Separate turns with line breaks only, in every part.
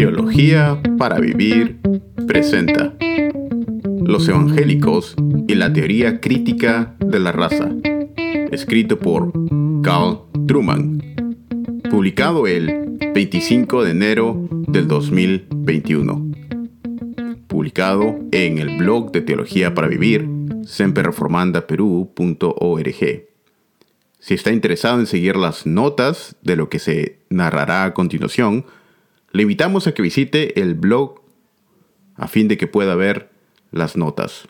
Teología para Vivir presenta Los Evangélicos y la Teoría Crítica de la Raza, escrito por Carl Truman, publicado el 25 de enero del 2021, publicado en el blog de Teología para Vivir, semperreformandaperú.org. Si está interesado en seguir las notas de lo que se narrará a continuación, le invitamos a que visite el blog a fin de que pueda ver las notas.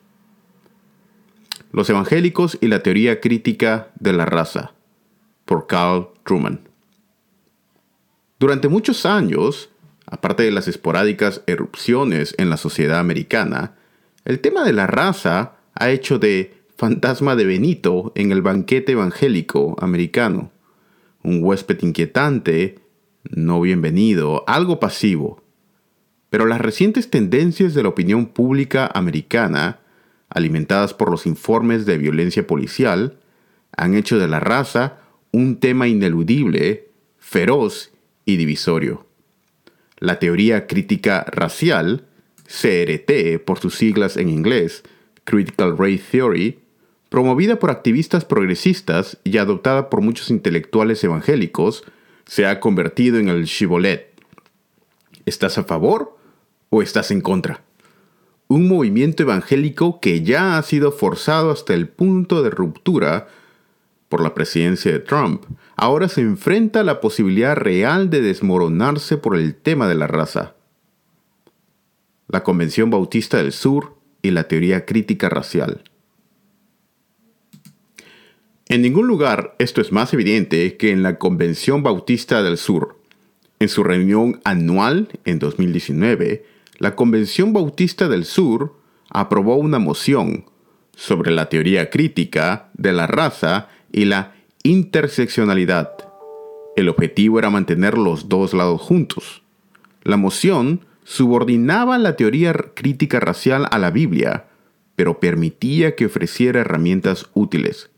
Los evangélicos y la teoría crítica de la raza, por Carl Truman. Durante muchos años, aparte de las esporádicas erupciones en la sociedad americana, el tema de la raza ha hecho de fantasma de Benito en el banquete evangélico americano, un huésped inquietante, no bienvenido, algo pasivo. Pero las recientes tendencias de la opinión pública americana, alimentadas por los informes de violencia policial, han hecho de la raza un tema ineludible, feroz y divisorio. La teoría crítica racial, CRT por sus siglas en inglés, Critical Race Theory, promovida por activistas progresistas y adoptada por muchos intelectuales evangélicos, se ha convertido en el Shibolet. ¿Estás a favor o estás en contra? Un movimiento evangélico que ya ha sido forzado hasta el punto de ruptura por la presidencia de Trump, ahora se enfrenta a la posibilidad real de desmoronarse por el tema de la raza. La Convención Bautista del Sur y la teoría crítica racial. En ningún lugar esto es más evidente que en la Convención Bautista del Sur. En su reunión anual en 2019, la Convención Bautista del Sur aprobó una moción sobre la teoría crítica de la raza y la interseccionalidad. El objetivo era mantener los dos lados juntos. La moción subordinaba la teoría crítica racial a la Biblia, pero permitía que ofreciera herramientas útiles.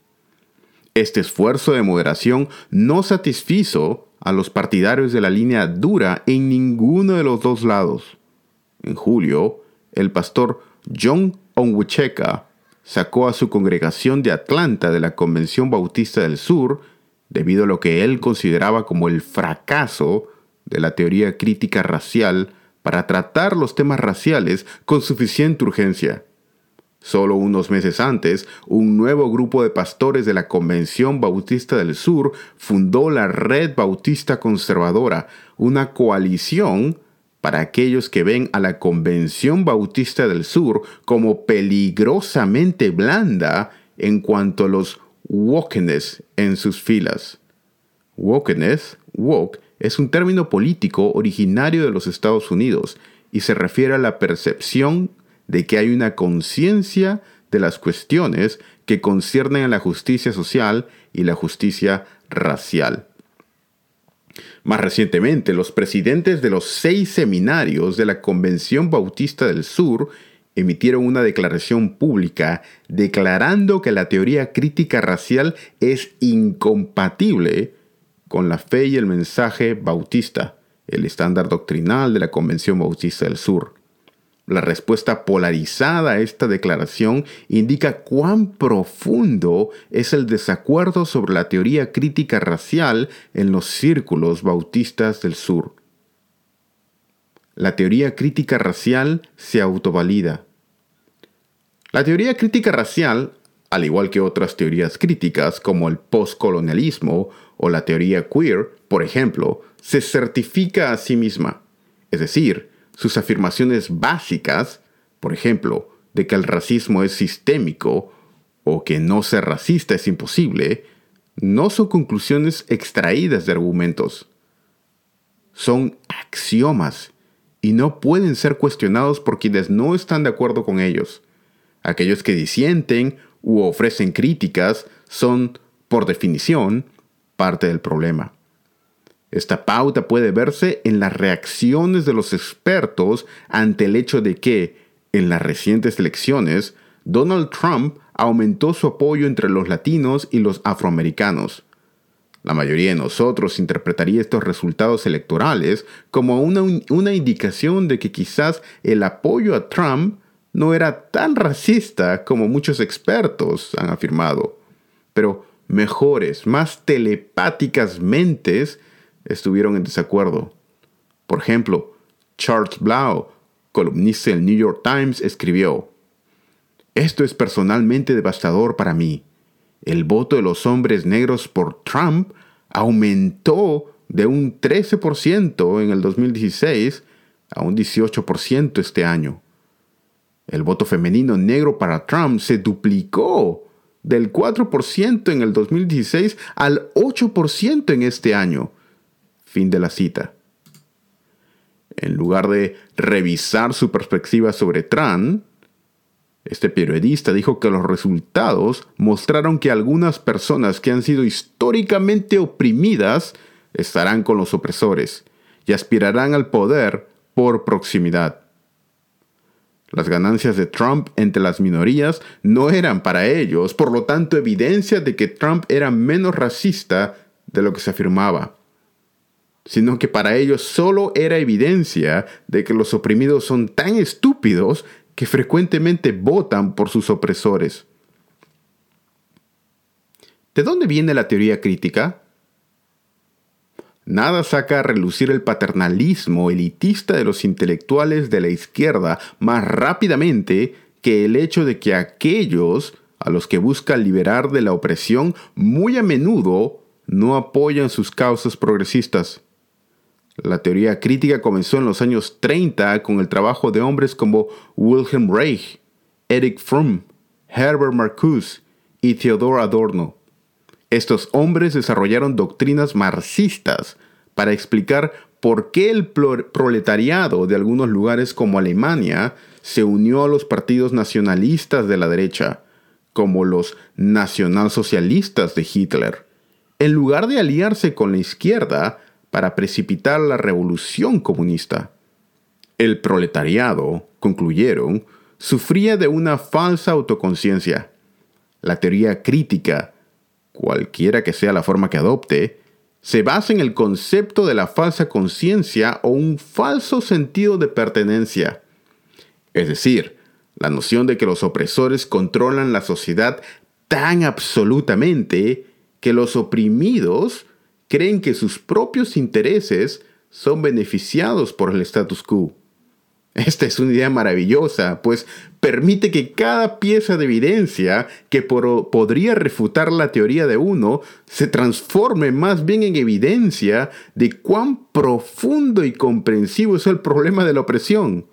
Este esfuerzo de moderación no satisfizo a los partidarios de la línea dura en ninguno de los dos lados. En julio, el pastor John Onwucheka sacó a su congregación de Atlanta de la Convención Bautista del Sur debido a lo que él consideraba como el fracaso de la teoría crítica racial para tratar los temas raciales con suficiente urgencia. Solo unos meses antes, un nuevo grupo de pastores de la Convención Bautista del Sur fundó la Red Bautista Conservadora, una coalición para aquellos que ven a la Convención Bautista del Sur como peligrosamente blanda en cuanto a los wokeness en sus filas. Wokeness, woke, es un término político originario de los Estados Unidos y se refiere a la percepción de que hay una conciencia de las cuestiones que conciernen a la justicia social y la justicia racial. Más recientemente, los presidentes de los seis seminarios de la Convención Bautista del Sur emitieron una declaración pública declarando que la teoría crítica racial es incompatible con la fe y el mensaje bautista, el estándar doctrinal de la Convención Bautista del Sur. La respuesta polarizada a esta declaración indica cuán profundo es el desacuerdo sobre la teoría crítica racial en los círculos bautistas del sur. La teoría crítica racial se autovalida. La teoría crítica racial, al igual que otras teorías críticas como el postcolonialismo o la teoría queer, por ejemplo, se certifica a sí misma. Es decir, sus afirmaciones básicas, por ejemplo, de que el racismo es sistémico o que no ser racista es imposible, no son conclusiones extraídas de argumentos. Son axiomas y no pueden ser cuestionados por quienes no están de acuerdo con ellos. Aquellos que disienten u ofrecen críticas son, por definición, parte del problema. Esta pauta puede verse en las reacciones de los expertos ante el hecho de que, en las recientes elecciones, Donald Trump aumentó su apoyo entre los latinos y los afroamericanos. La mayoría de nosotros interpretaría estos resultados electorales como una, una, indicación de que quizás el apoyo a Trump no era tan racista como muchos expertos han afirmado. Pero mejores, más telepáticas mentes estuvieron en desacuerdo. Por ejemplo, Charles Blau, columnista del New York Times, escribió, Esto es personalmente devastador para mí. El voto de los hombres negros por Trump aumentó de un 13% en el 2016 a un 18% este año. El voto femenino negro para Trump se duplicó del 4% en el 2016 al 8% en este año. Fin de la cita. En lugar de revisar su perspectiva sobre Trump, este periodista dijo que los resultados mostraron que algunas personas que han sido históricamente oprimidas estarán con los opresores y aspirarán al poder por proximidad. Las ganancias de Trump entre las minorías no eran para ellos, por lo tanto evidencia de que Trump era menos racista de lo que se afirmaba, sino que para ellos solo era evidencia de que los oprimidos son tan estúpidos que frecuentemente votan por sus opresores. ¿De dónde viene la teoría crítica? Nada saca a relucir el paternalismo elitista de los intelectuales de la izquierda más rápidamente que el hecho de que aquellos a los que busca liberar de la opresión muy a menudo no apoyan sus causas progresistas. La teoría crítica comenzó en los años 30 con el trabajo de hombres como Wilhelm Reich, Eric Fromm, Herbert Marcuse y Theodor Adorno. Estos hombres desarrollaron doctrinas marxistas para explicar por qué el proletariado de algunos lugares como Alemania se unió a los partidos nacionalistas de la derecha, como los nacionalsocialistas de Hitler, en lugar de aliarse con la izquierda para precipitar la revolución comunista. El proletariado, concluyeron, sufría de una falsa autoconciencia. La teoría crítica cualquiera que sea la forma que adopte, se basa en el concepto de la falsa conciencia o un falso sentido de pertenencia. Es decir, la noción de que los opresores controlan la sociedad tan absolutamente que los oprimidos creen que sus propios intereses son beneficiados por el status quo. Esta es una idea maravillosa, pues permite que cada pieza de evidencia que podría refutar la teoría de uno se transforme más bien en evidencia de cuán profundo y comprensivo es el problema de la opresión.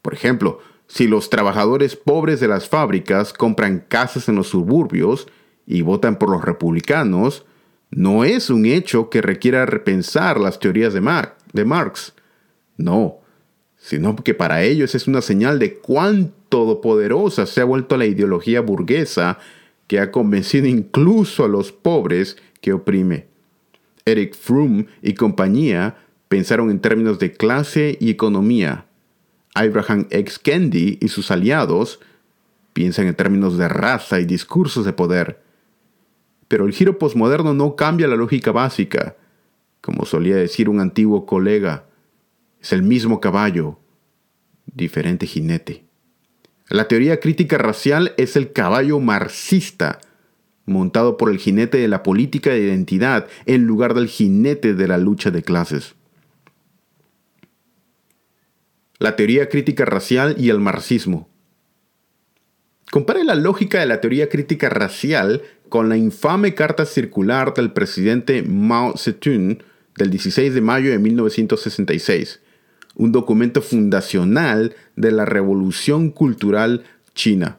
Por ejemplo, si los trabajadores pobres de las fábricas compran casas en los suburbios y votan por los republicanos, no es un hecho que requiera repensar las teorías de, Marx. No, sino que para ellos es una señal de cuán todopoderosa se ha vuelto la ideología burguesa que ha convencido incluso a los pobres que oprime. Eric Froome y compañía pensaron en términos de clase y economía. Abraham X. Kendi y sus aliados piensan en términos de raza y discursos de poder. Pero el giro posmoderno no cambia la lógica básica. Como solía decir un antiguo colega, es el mismo caballo, diferente jinete. La teoría crítica racial es el caballo marxista, montado por el jinete de la política de identidad en lugar del jinete de la lucha de clases. La teoría crítica racial y el marxismo. Compare la lógica de la teoría crítica racial con la infame carta circular del presidente Mao Zedong del 16 de mayo de 1966 un documento fundacional de la revolución cultural china.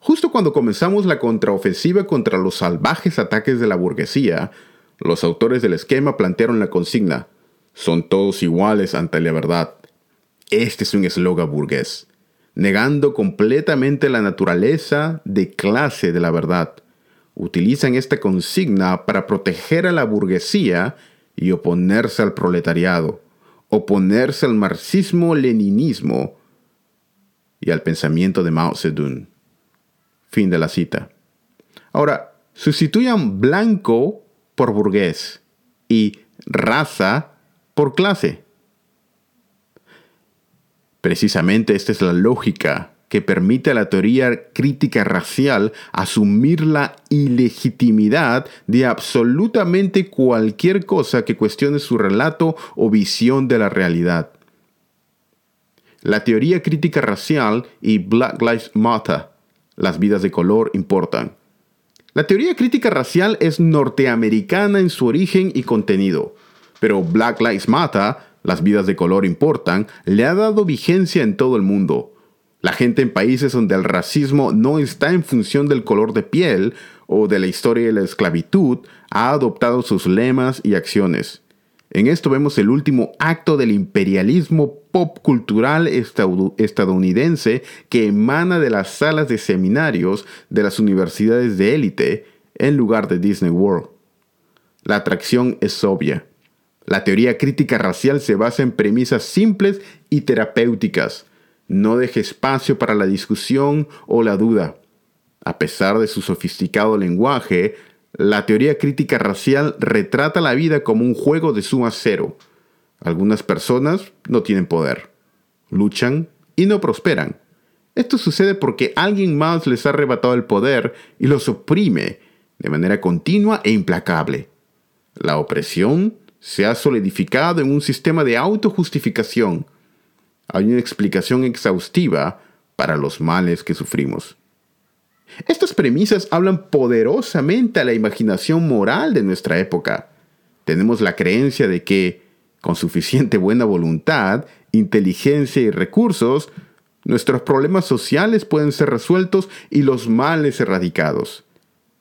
Justo cuando comenzamos la contraofensiva contra los salvajes ataques de la burguesía, los autores del esquema plantearon la consigna, son todos iguales ante la verdad. Este es un eslogan burgués, negando completamente la naturaleza de clase de la verdad. Utilizan esta consigna para proteger a la burguesía y oponerse al proletariado, oponerse al marxismo-leninismo y al pensamiento de Mao Zedong. Fin de la cita. Ahora, sustituyan blanco por burgués y raza por clase. Precisamente esta es la lógica que permite a la teoría crítica racial asumir la ilegitimidad de absolutamente cualquier cosa que cuestione su relato o visión de la realidad. La teoría crítica racial y Black Lives Matter, las vidas de color importan. La teoría crítica racial es norteamericana en su origen y contenido, pero Black Lives Matter, las vidas de color importan, le ha dado vigencia en todo el mundo la gente en países donde el racismo no está en función del color de piel o de la historia de la esclavitud ha adoptado sus lemas y acciones. En esto vemos el último acto del imperialismo pop cultural estadounidense que emana de las salas de seminarios de las universidades de élite en lugar de Disney World. La atracción es obvia. La teoría crítica racial se basa en premisas simples y terapéuticas no deje espacio para la discusión o la duda. A pesar de su sofisticado lenguaje, la teoría crítica racial retrata la vida como un juego de suma cero. Algunas personas no tienen poder, luchan y no prosperan. Esto sucede porque alguien más les ha arrebatado el poder y los oprime de manera continua e implacable. La opresión se ha solidificado en un sistema de autojustificación hay una explicación exhaustiva para los males que sufrimos. Estas premisas hablan poderosamente a la imaginación moral de nuestra época. Tenemos la creencia de que, con suficiente buena voluntad, inteligencia y recursos, nuestros problemas sociales pueden ser resueltos y los males erradicados.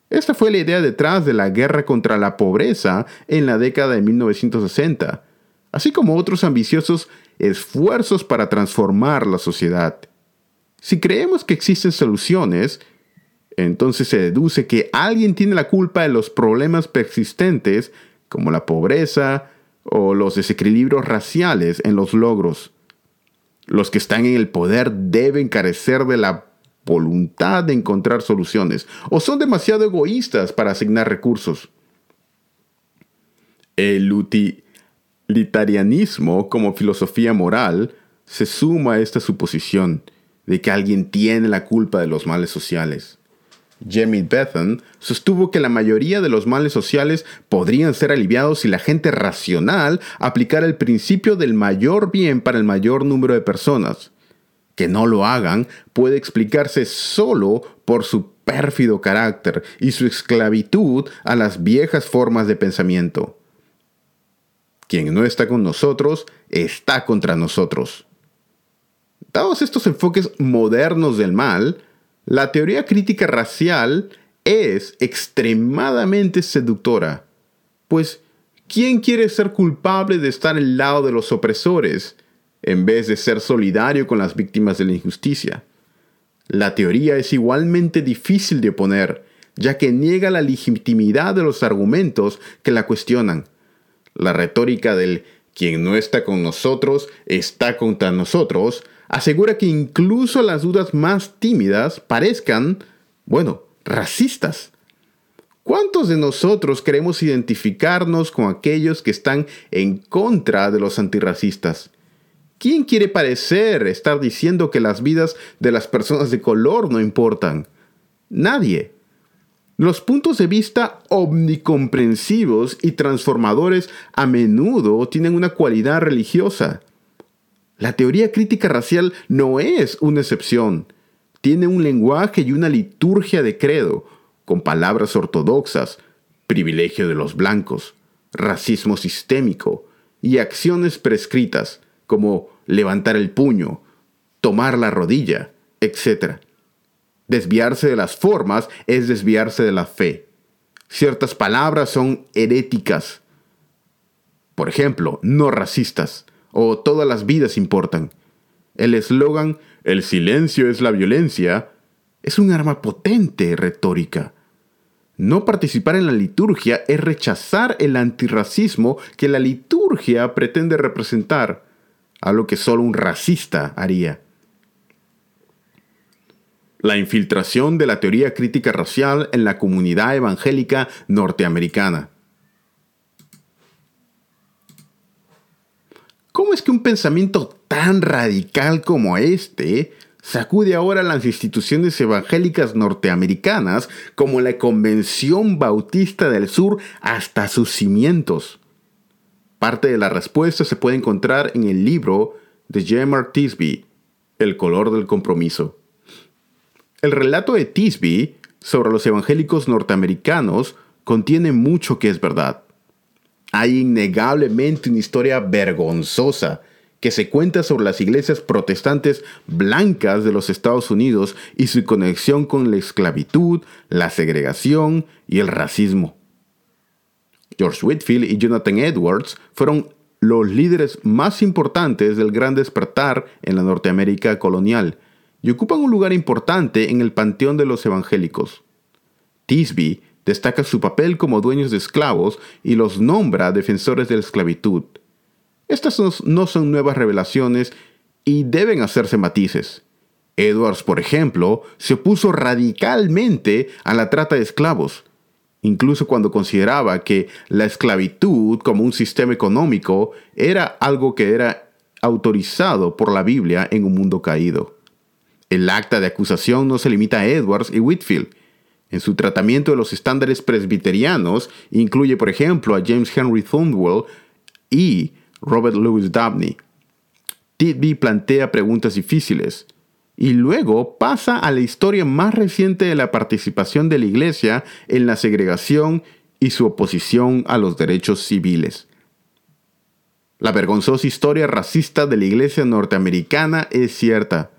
Esta fue la idea detrás de la guerra contra la pobreza en la década de 1960, así como otros ambiciosos esfuerzos para transformar la sociedad. Si creemos que existen soluciones, entonces se deduce que alguien tiene la culpa de los problemas persistentes como la pobreza o los desequilibrios raciales en los logros. Los que están en el poder deben carecer de la voluntad de encontrar soluciones o son demasiado egoístas para asignar recursos. El, Litarianismo como filosofía moral se suma a esta suposición de que alguien tiene la culpa de los males sociales. Jamie Bethan sostuvo que la mayoría de los males sociales podrían ser aliviados si la gente racional aplicara el principio del mayor bien para el mayor número de personas. Que no lo hagan puede explicarse solo por su pérfido carácter y su esclavitud a las viejas formas de pensamiento. Quien no está con nosotros está contra nosotros. Dados estos enfoques modernos del mal, la teoría crítica racial es extremadamente seductora, pues ¿quién quiere ser culpable de estar al lado de los opresores en vez de ser solidario con las víctimas de la injusticia? La teoría es igualmente difícil de oponer, ya que niega la legitimidad de los argumentos que la cuestionan la retórica del quien no está con nosotros está contra nosotros, asegura que incluso las dudas más tímidas parezcan, bueno, racistas. ¿Cuántos de nosotros queremos identificarnos con aquellos que están en contra de los antirracistas? ¿Quién quiere parecer estar diciendo que las vidas de las personas de color no importan? Nadie. Los puntos de vista omnicomprensivos y transformadores a menudo tienen una cualidad religiosa. La teoría crítica racial no es una excepción. Tiene un lenguaje y una liturgia de credo, con palabras ortodoxas, privilegio de los blancos, racismo sistémico y acciones prescritas, como levantar el puño, tomar la rodilla, etc. Desviarse de las formas es desviarse de la fe. Ciertas palabras son heréticas. Por ejemplo, no racistas o todas las vidas importan. El eslogan El silencio es la violencia es un arma potente retórica. No participar en la liturgia es rechazar el antirracismo que la liturgia pretende representar, algo que solo un racista haría. la infiltración de la teoría crítica racial en la comunidad evangélica norteamericana. ¿Cómo es que un pensamiento tan radical como este sacude ahora las instituciones evangélicas norteamericanas como la Convención Bautista del Sur hasta sus cimientos? Parte de la respuesta se puede encontrar en el libro de J.M.R. Tisby, El color del compromiso. El relato de Tisby sobre los evangélicos norteamericanos contiene mucho que es verdad. Hay innegablemente una historia vergonzosa que se cuenta sobre las iglesias protestantes blancas de los Estados Unidos y su conexión con la esclavitud, la segregación y el racismo. George Whitfield y Jonathan Edwards fueron los líderes más importantes del gran despertar en la Norteamérica colonial y ocupan un lugar importante en el panteón de los evangélicos. Tisby destaca su papel como dueños de esclavos y los nombra defensores de la esclavitud. Estas no son nuevas revelaciones y deben hacerse matices. Edwards, por ejemplo, se opuso radicalmente a la trata de esclavos, incluso cuando consideraba que la esclavitud como un sistema económico era algo que era autorizado por la Biblia en un mundo caído. El acta de acusación no se limita a Edwards y Whitfield. En su tratamiento de los estándares presbiterianos incluye, por ejemplo, a James Henry Thornwell y Robert Louis Dabney. Titby plantea preguntas difíciles y luego pasa a la historia más reciente de la participación de la Iglesia en la segregación y su oposición a los derechos civiles. La vergonzosa historia racista de la Iglesia norteamericana es cierta.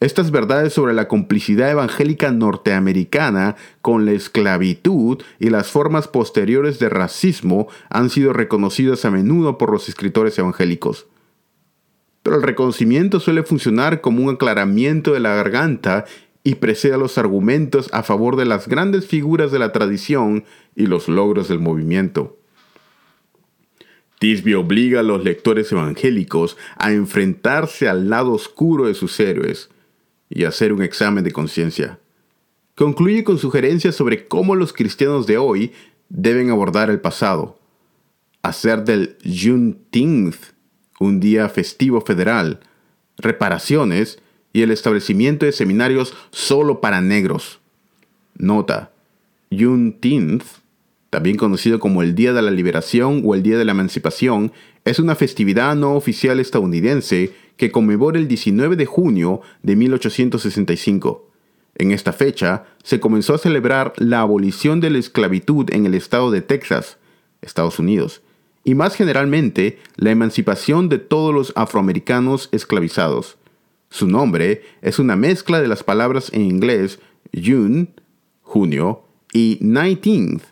Estas verdades sobre la complicidad evangélica norteamericana con la esclavitud y las formas posteriores de racismo han sido reconocidas a menudo por los escritores evangélicos. Pero el reconocimiento suele funcionar como un aclaramiento de la garganta y precede a los argumentos a favor de las grandes figuras de la tradición y los logros del movimiento. Tisby obliga a los lectores evangélicos a enfrentarse al lado oscuro de sus héroes, y hacer un examen de conciencia. Concluye con sugerencias sobre cómo los cristianos de hoy deben abordar el pasado. Hacer del Juneteenth un día festivo federal, reparaciones y el establecimiento de seminarios solo para negros. Nota, Juneteenth, también conocido como el Día de la Liberación o el Día de la Emancipación, es una festividad no oficial estadounidense que conmemora el 19 de junio de 1865. En esta fecha se comenzó a celebrar la abolición de la esclavitud en el estado de Texas, Estados Unidos, y más generalmente la emancipación de todos los afroamericanos esclavizados. Su nombre es una mezcla de las palabras en inglés June, junio, y 19th,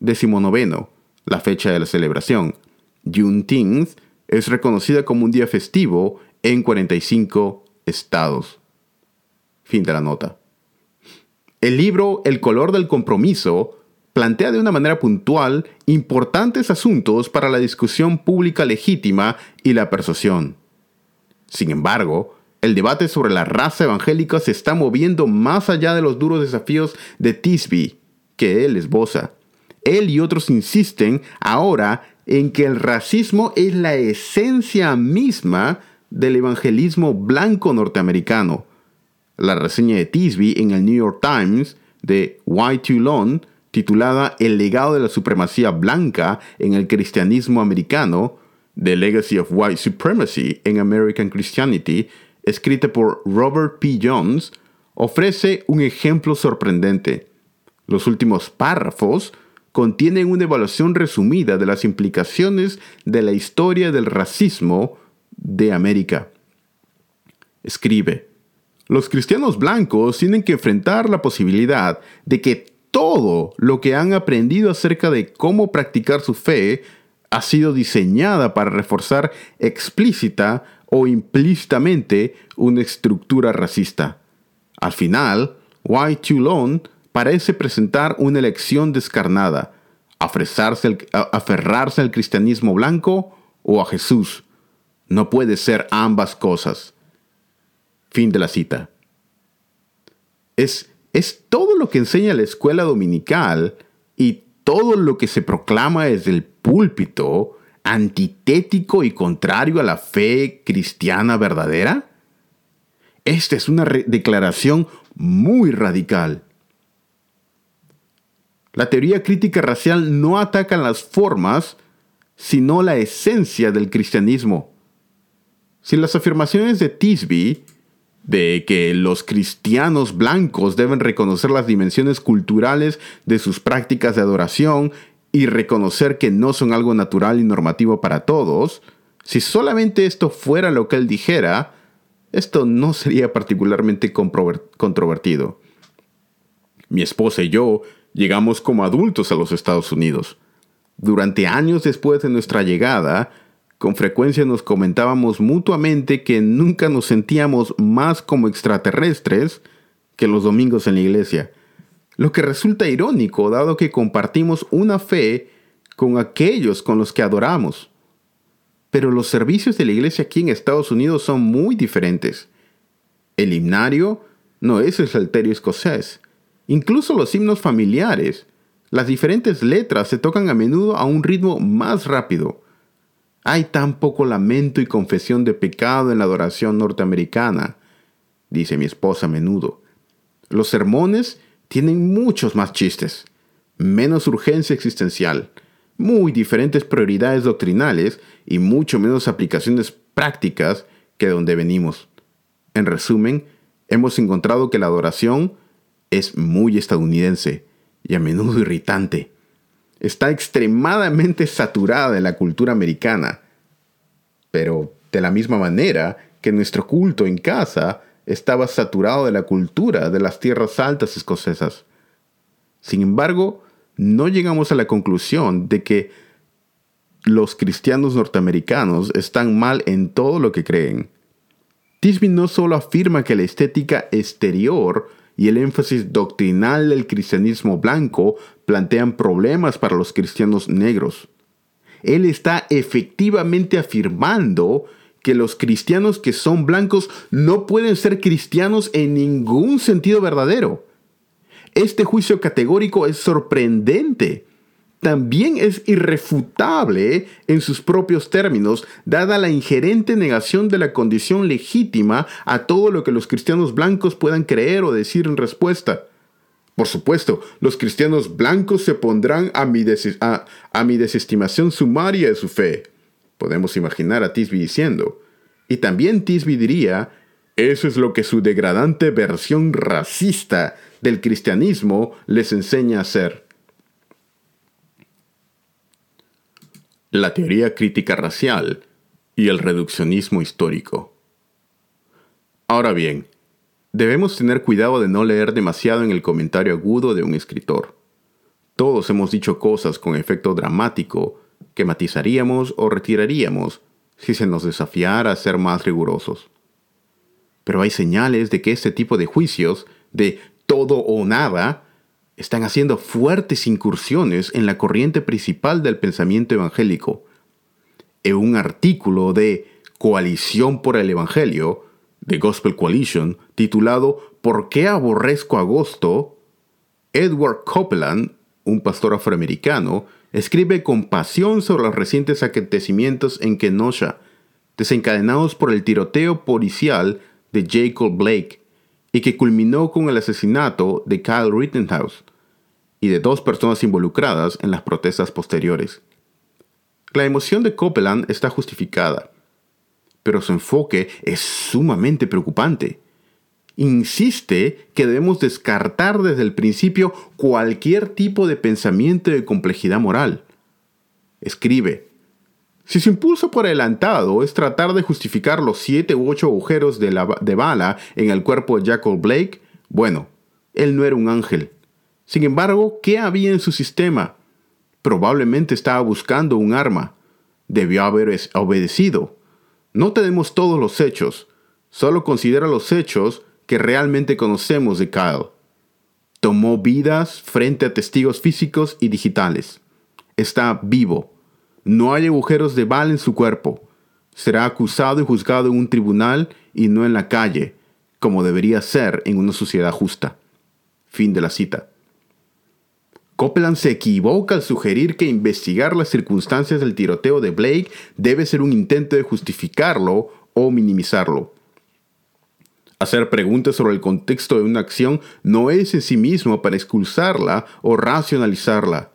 decimonoveno, la fecha de la celebración. Juneteenth es reconocida como un día festivo en 45 estados. Fin de la nota. El libro El color del compromiso plantea de una manera puntual importantes asuntos para la discusión pública legítima y la persuasión. Sin embargo, el debate sobre la raza evangélica se está moviendo más allá de los duros desafíos de Tisby que él esboza. Él y otros insisten ahora en que el racismo es la esencia misma del evangelismo blanco norteamericano. La reseña de Tisby en el New York Times de White Too Long, titulada El legado de la supremacía blanca en el cristianismo americano, The Legacy of White Supremacy in American Christianity, escrita por Robert P. Jones, ofrece un ejemplo sorprendente. Los últimos párrafos contienen una evaluación resumida de las implicaciones de la historia del racismo de América. Escribe, los cristianos blancos tienen que enfrentar la posibilidad de que todo lo que han aprendido acerca de cómo practicar su fe ha sido diseñada para reforzar explícita o implícitamente una estructura racista. Al final, White Tulon parece presentar una elección descarnada, aferrarse al cristianismo blanco o a Jesús, no puede ser ambas cosas. Fin de la cita. Es, es todo lo que enseña la escuela dominical y todo lo que se proclama desde el púlpito antitético y contrario a la fe cristiana verdadera? Esta es una declaración muy radical. La teoría crítica racial no ataca las formas, sino la esencia del cristianismo. Si las afirmaciones de Tisby de que los cristianos blancos deben reconocer las dimensiones culturales de sus prácticas de adoración y reconocer que no son algo natural y normativo para todos, si solamente esto fuera lo que él dijera, esto no sería particularmente controvertido. Mi esposa y yo llegamos como adultos a los Estados Unidos. Durante años después de nuestra llegada, con frecuencia nos comentábamos mutuamente que nunca nos sentíamos más como extraterrestres que los domingos en la iglesia, lo que resulta irónico dado que compartimos una fe con aquellos con los que adoramos. Pero los servicios de la iglesia aquí en Estados Unidos son muy diferentes. El himnario no es el salterio escocés. Incluso los himnos familiares, las diferentes letras se tocan a menudo a un ritmo más rápido hay tan poco lamento y confesión de pecado en la adoración norteamericana, dice mi esposa a menudo. Los sermones tienen muchos más chistes, menos urgencia existencial, muy diferentes prioridades doctrinales y mucho menos aplicaciones prácticas que de donde venimos. En resumen, hemos encontrado que la adoración es muy estadounidense y a menudo irritante está extremadamente saturada de la cultura americana, pero de la misma manera que nuestro culto en casa estaba saturado de la cultura de las tierras altas escocesas. Sin embargo, no llegamos a la conclusión de que los cristianos norteamericanos están mal en todo lo que creen. Tisby no solo afirma que la estética exterior y el énfasis doctrinal del cristianismo blanco plantean problemas para los cristianos negros. Él está efectivamente afirmando que los cristianos que son blancos no pueden ser cristianos en ningún sentido verdadero. Este juicio categórico es sorprendente. También es irrefutable en sus propios términos, dada la ingerente negación de la condición legítima a todo lo que los cristianos blancos puedan creer o decir en respuesta. Por supuesto, los cristianos blancos se pondrán a mi, desestimación sumaria de su fe. Podemos imaginar a Tisby diciendo. Y también Tisby diría, eso es lo que su degradante versión racista del cristianismo les enseña a hacer. La teoría crítica racial y el reduccionismo histórico. Ahora bien, Debemos tener cuidado de no leer demasiado en el comentario agudo de un escritor. Todos hemos dicho cosas con efecto dramático que matizaríamos o retiraríamos si se nos desafiara a ser más rigurosos. Pero hay señales de que este tipo de juicios, de todo o nada, están haciendo fuertes incursiones en la corriente principal del pensamiento evangélico. En un artículo de Coalición por el Evangelio, The Gospel Coalition, titulado ¿Por qué aborrezco agosto? Edward Copeland, un pastor afroamericano, escribe con pasión sobre los recientes acontecimientos en Kenosha, desencadenados por el tiroteo policial de Jacob Blake y que culminó con el asesinato de Kyle Rittenhouse y de dos personas involucradas en las protestas posteriores. La emoción de Copeland está justificada pero su enfoque es sumamente preocupante. Insiste que debemos descartar desde el principio cualquier tipo de pensamiento de complejidad moral. Escribe, si su impulso por adelantado es tratar de justificar los siete u ocho agujeros de, bala en el cuerpo de Jacob Blake, bueno, él no era un ángel. Sin embargo, ¿qué había en su sistema? Probablemente estaba buscando un arma. Debió haber obedecido. No tenemos todos los hechos, solo considera los hechos que realmente conocemos de Kyle. Tomó vidas frente a testigos físicos y digitales. Está vivo. No hay agujeros de bala en su cuerpo. Será acusado y juzgado en un tribunal y no en la calle, como debería ser en una sociedad justa. Fin de la cita. Copeland se equivoca al sugerir que investigar las circunstancias del tiroteo de Blake debe ser un intento de justificarlo o minimizarlo. Hacer preguntas sobre el contexto de una acción no es en sí mismo para expulsarla o racionalizarla.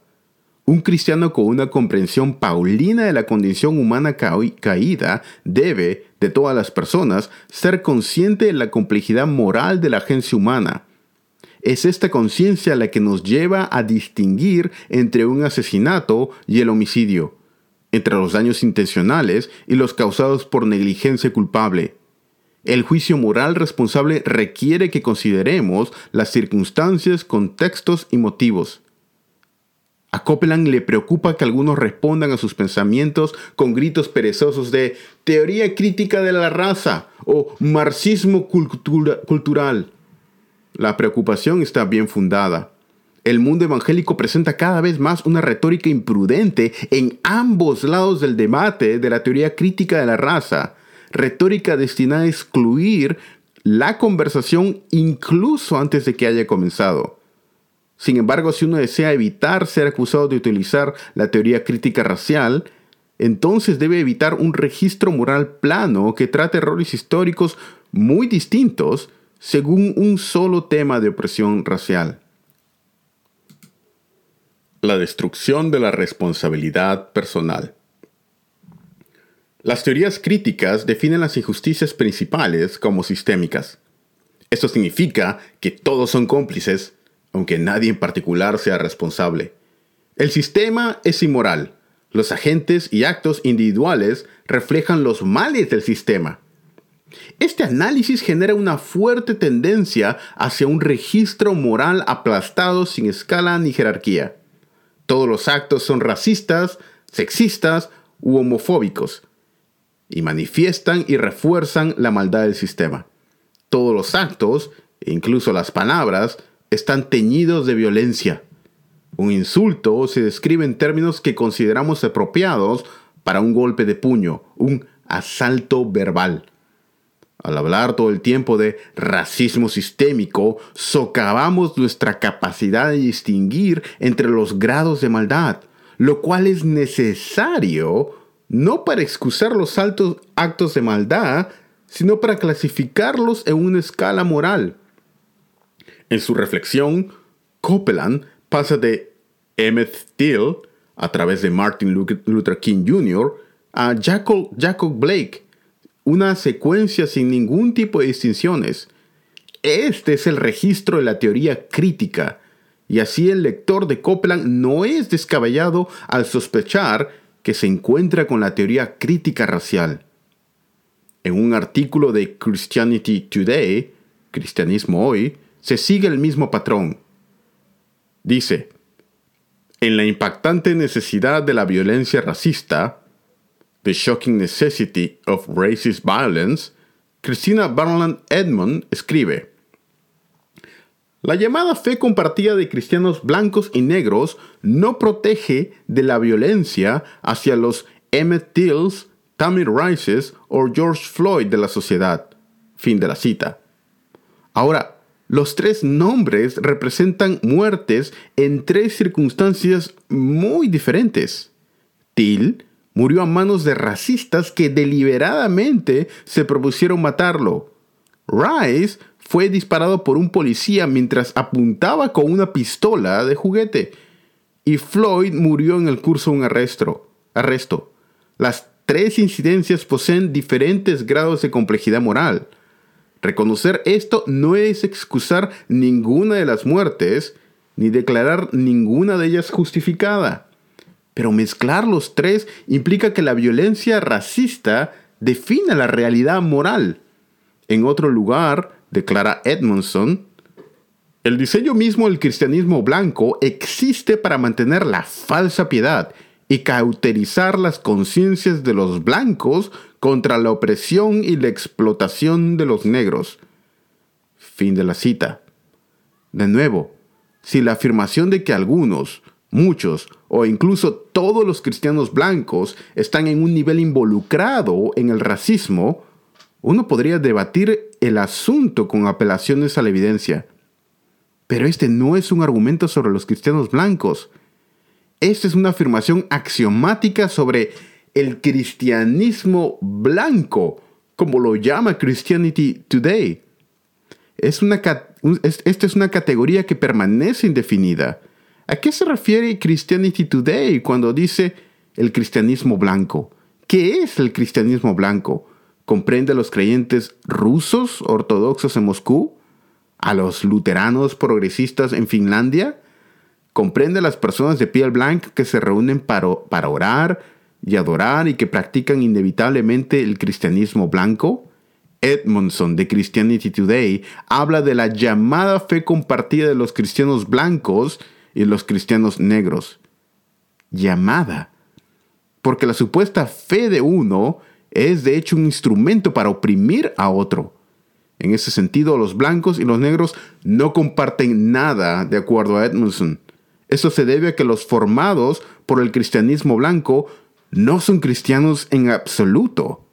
Un cristiano con una comprensión paulina de la condición humana caída debe, de todas las personas, ser consciente de la complejidad moral de la agencia humana. Es esta conciencia la que nos lleva a distinguir entre un asesinato y el homicidio, entre los daños intencionales y los causados por negligencia culpable. El juicio moral responsable requiere que consideremos las circunstancias, contextos y motivos. A Copeland le preocupa que algunos respondan a sus pensamientos con gritos perezosos de teoría crítica de la raza o marxismo cultural. La preocupación está bien fundada. El mundo evangélico presenta cada vez más una retórica imprudente en ambos lados del debate de la teoría crítica de la raza, retórica destinada a excluir la conversación incluso antes de que haya comenzado. Sin embargo, si uno desea evitar ser acusado de utilizar la teoría crítica racial, entonces debe evitar un registro moral plano que trate errores históricos muy distintos según un solo tema de opresión racial. La destrucción de la responsabilidad personal. Las teorías críticas definen las injusticias principales como sistémicas. Esto significa que todos son cómplices aunque nadie en particular sea responsable. El sistema es inmoral. Los agentes y actos individuales reflejan los males del sistema. Este análisis genera una fuerte tendencia hacia un registro moral aplastado sin escala ni jerarquía. Todos los actos son racistas, sexistas u homofóbicos y manifiestan y refuerzan la maldad del sistema. Todos los actos, incluso las palabras, están teñidos de violencia. Un insulto se describe en términos que consideramos apropiados para un golpe de puño, un asalto verbal. Al hablar todo el tiempo de racismo sistémico, socavamos nuestra capacidad de distinguir entre los grados de maldad, lo cual es necesario no para excusar los altos actos de maldad, sino para clasificarlos en una escala moral. En su reflexión, Copeland pasa de Emmett Till, a través de Martin Luther King Jr., a Jacob, Jacob Blake, una secuencia sin ningún tipo de distinciones. Este es el registro de la teoría crítica, y así el lector de Copeland no es descabellado al sospechar que se encuentra con la teoría crítica racial. En un artículo de Christianity Today, Cristianismo Hoy, se sigue el mismo patrón. Dice, en la impactante necesidad de la violencia racista, The Shocking Necessity of Racist Violence, Christina Barland Edmond escribe, la llamada fe compartida de cristianos blancos y negros no protege de la violencia hacia los Emmett Tills, Tammy Rices o George Floyd de la sociedad. Fin de la cita. Ahora, los tres nombres representan muertes en tres circunstancias muy diferentes. Till murió a manos de racistas que deliberadamente se propusieron matarlo. Rice fue disparado por un policía mientras apuntaba con una pistola de juguete. Y Floyd murió en el curso de un arresto. arresto. Las tres incidencias poseen diferentes grados de complejidad moral. Reconocer esto no es excusar ninguna de las muertes, ni declarar ninguna de ellas justificada. Pero mezclar los tres implica que la violencia racista defina la realidad moral. En otro lugar, declara Edmondson, el diseño mismo del cristianismo blanco existe para mantener la falsa piedad y cauterizar las conciencias de los blancos contra la opresión y la explotación de los negros. Fin de la cita. De nuevo, si la afirmación de que algunos, muchos o incluso todos los cristianos blancos están en un nivel involucrado en el racismo, uno podría debatir el asunto con apelaciones a la evidencia. Pero este no es un argumento sobre los cristianos blancos. Esta es una afirmación axiomática sobre el cristianismo blanco, como lo llama Christianity Today. Esta es una categoría que permanece indefinida. ¿A qué se refiere Christianity Today cuando dice el cristianismo blanco? ¿Qué es el cristianismo blanco? ¿Comprende a los creyentes rusos ortodoxos en Moscú? ¿A los luteranos progresistas en Finlandia? ¿Comprende a las personas de piel blanca que se reúnen para, para orar y adorar y que practican inevitablemente el cristianismo blanco? Edmondson de Christianity Today habla de la llamada fe compartida de los cristianos blancos y los cristianos negros. Llamada. Porque la supuesta fe de uno es de hecho un instrumento para oprimir a otro. En ese sentido, los blancos y los negros no comparten nada, de acuerdo a Edmondson. Eso se debe a que los formados por el cristianismo blanco no son cristianos en absoluto.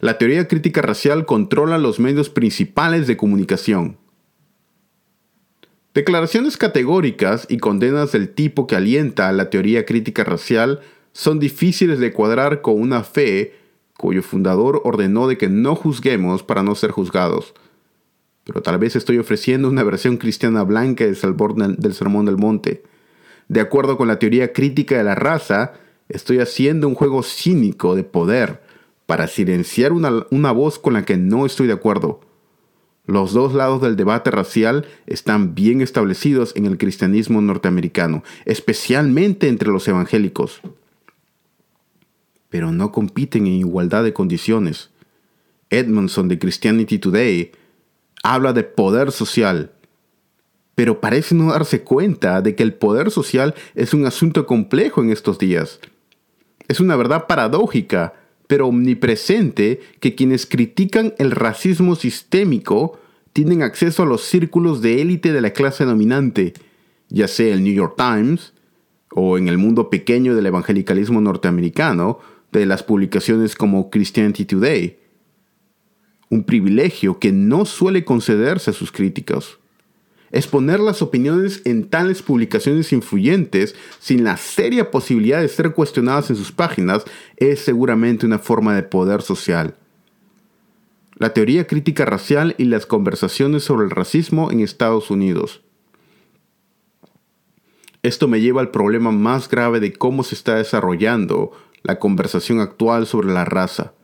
La teoría crítica racial controla los medios principales de comunicación. Declaraciones categóricas y condenas del tipo que alienta a la teoría crítica racial son difíciles de cuadrar con una fe cuyo fundador ordenó de que no juzguemos para no ser juzgados. Pero tal vez estoy ofreciendo una versión cristiana blanca del Sermón del Monte. De acuerdo con la teoría crítica de la raza, estoy haciendo un juego cínico de poder para silenciar una, voz con la que no estoy de acuerdo. Los dos lados del debate racial están bien establecidos en el cristianismo norteamericano, especialmente entre los evangélicos. Pero no compiten en igualdad de condiciones. Edmondson de Christianity Today habla de poder social, pero parece no darse cuenta de que el poder social es un asunto complejo en estos días. Es una verdad paradójica pero omnipresente que quienes critican el racismo sistémico tienen acceso a los círculos de élite de la clase dominante, ya sea el New York Times o en el mundo pequeño del evangelicalismo norteamericano, de las publicaciones como Christianity Today. Un privilegio que no suele concederse a sus críticos. Exponer las opiniones en tales publicaciones influyentes sin la seria posibilidad de ser cuestionadas en sus páginas es seguramente una forma de poder social. La teoría crítica racial y las conversaciones sobre el racismo en Estados Unidos. Esto me lleva al problema más grave de cómo se está desarrollando la conversación actual sobre la raza.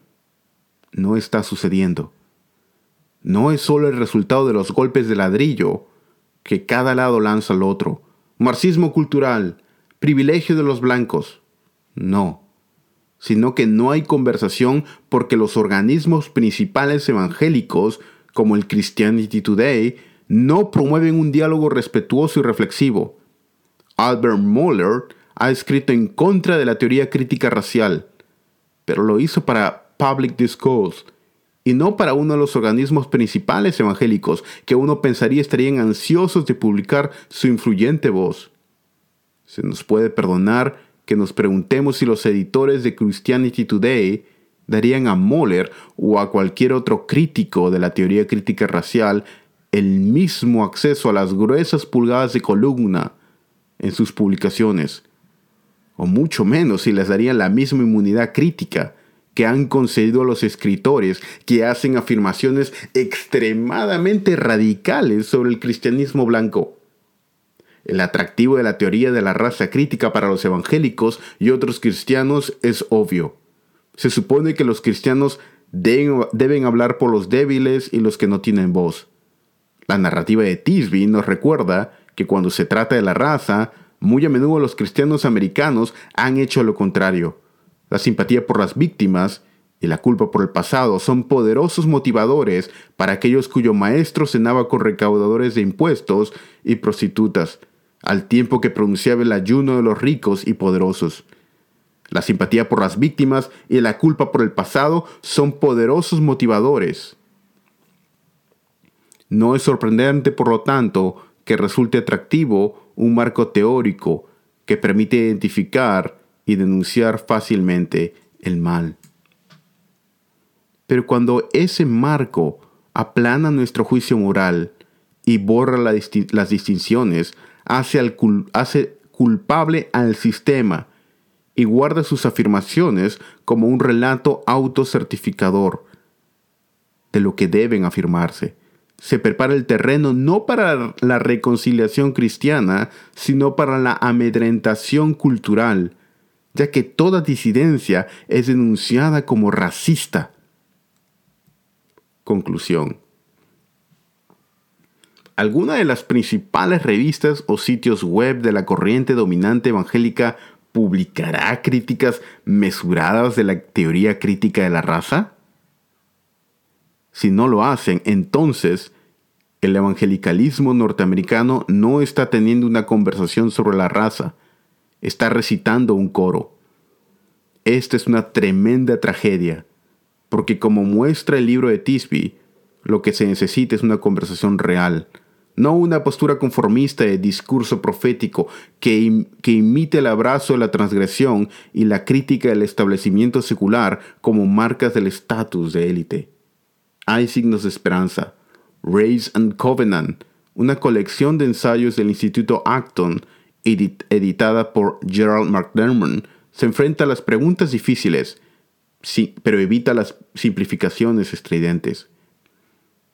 No está sucediendo. No es solo el resultado de los golpes de ladrillo que cada lado lanza al otro. Marxismo cultural, privilegio de los blancos. No, sino que no hay conversación porque los organismos principales evangélicos, como el Christianity Today, no promueven un diálogo respetuoso y reflexivo. Albert Moeller ha escrito en contra de la teoría crítica racial, pero lo hizo para Public Discourse, y no para uno de los organismos principales evangélicos que uno pensaría estarían ansiosos de publicar su influyente voz. Se nos puede perdonar que nos preguntemos si los editores de Christianity Today darían a Moller o a cualquier otro crítico de la teoría crítica racial el mismo acceso a las gruesas pulgadas de columna en sus publicaciones, o mucho menos si les darían la misma inmunidad crítica que han concedido a los escritores que hacen afirmaciones extremadamente radicales sobre el cristianismo blanco. El atractivo de la teoría de la raza crítica para los evangélicos y otros cristianos es obvio. Se supone que los cristianos deben, hablar por los débiles y los que no tienen voz. La narrativa de Tisby nos recuerda que cuando se trata de la raza, muy a menudo los cristianos americanos han hecho lo contrario la simpatía por las víctimas y la culpa por el pasado son poderosos motivadores para aquellos cuyo maestro cenaba con recaudadores de impuestos y prostitutas, al tiempo que pronunciaba el ayuno de los ricos y poderosos. La simpatía por las víctimas y la culpa por el pasado son poderosos motivadores. No es sorprendente, por lo tanto, que resulte atractivo un marco teórico que permite identificar y denunciar fácilmente el mal. Pero cuando ese marco aplana nuestro juicio moral y borra las distinciones, hace, hace culpable al sistema y guarda sus afirmaciones como un relato autocertificador de lo que deben afirmarse. Se prepara el terreno no para la reconciliación cristiana, sino para la amedrentación cultural, ya que toda disidencia es denunciada como racista. Conclusión. Alguna de las principales revistas o sitios web de la corriente dominante evangélica publicará críticas mesuradas de la teoría crítica de la raza? Si no lo hacen, entonces el evangelicalismo norteamericano no está teniendo una conversación sobre la raza, está recitando un coro. Esta es una tremenda tragedia, porque como muestra el libro de Tisby, lo que se necesita es una conversación real, no una postura conformista de discurso profético que, que, imite el abrazo de la transgresión y la crítica del establecimiento secular como marcas del estatus de élite. Hay signos de esperanza. Race and Covenant, una colección de ensayos del Instituto Acton, editada por Gerald McDermott, se enfrenta a las preguntas difíciles, pero evita las simplificaciones estridentes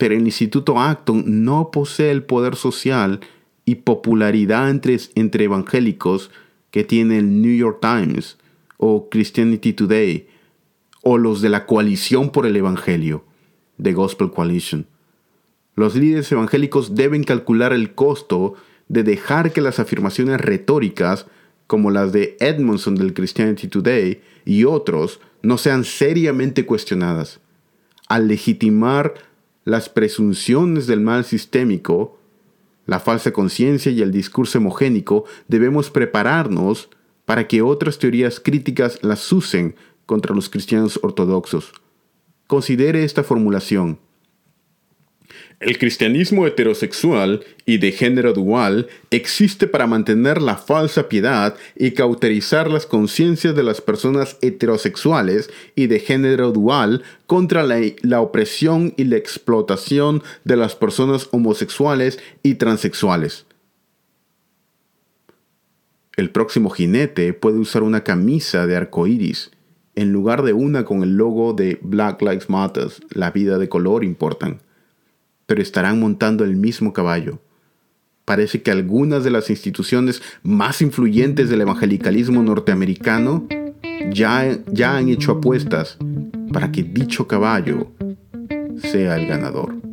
pero el Instituto Acton no posee el poder social y popularidad entre, entre evangélicos que tiene el New York Times o Christianity Today o los de la coalición por el Evangelio, The Gospel Coalition. Los líderes evangélicos deben calcular el costo de dejar que las afirmaciones retóricas, como las de Edmondson del Christianity Today y otros, no sean seriamente cuestionadas. Al legitimar las presunciones del mal sistémico, la falsa conciencia y el discurso homogénico, debemos prepararnos para que otras teorías críticas las usen contra los cristianos ortodoxos. Considere esta formulación. El cristianismo heterosexual y de género dual existe para mantener la falsa piedad y cauterizar las conciencias de las personas heterosexuales y de género dual contra la, la, opresión y la explotación de las personas homosexuales y transexuales. El próximo jinete puede usar una camisa de arco iris en lugar de una con el logo de Black Lives Matter, la vida de color importan pero estarán montando el mismo caballo. Parece que algunas de las instituciones más influyentes del evangelicalismo norteamericano ya, ya han hecho apuestas para que dicho caballo sea el ganador.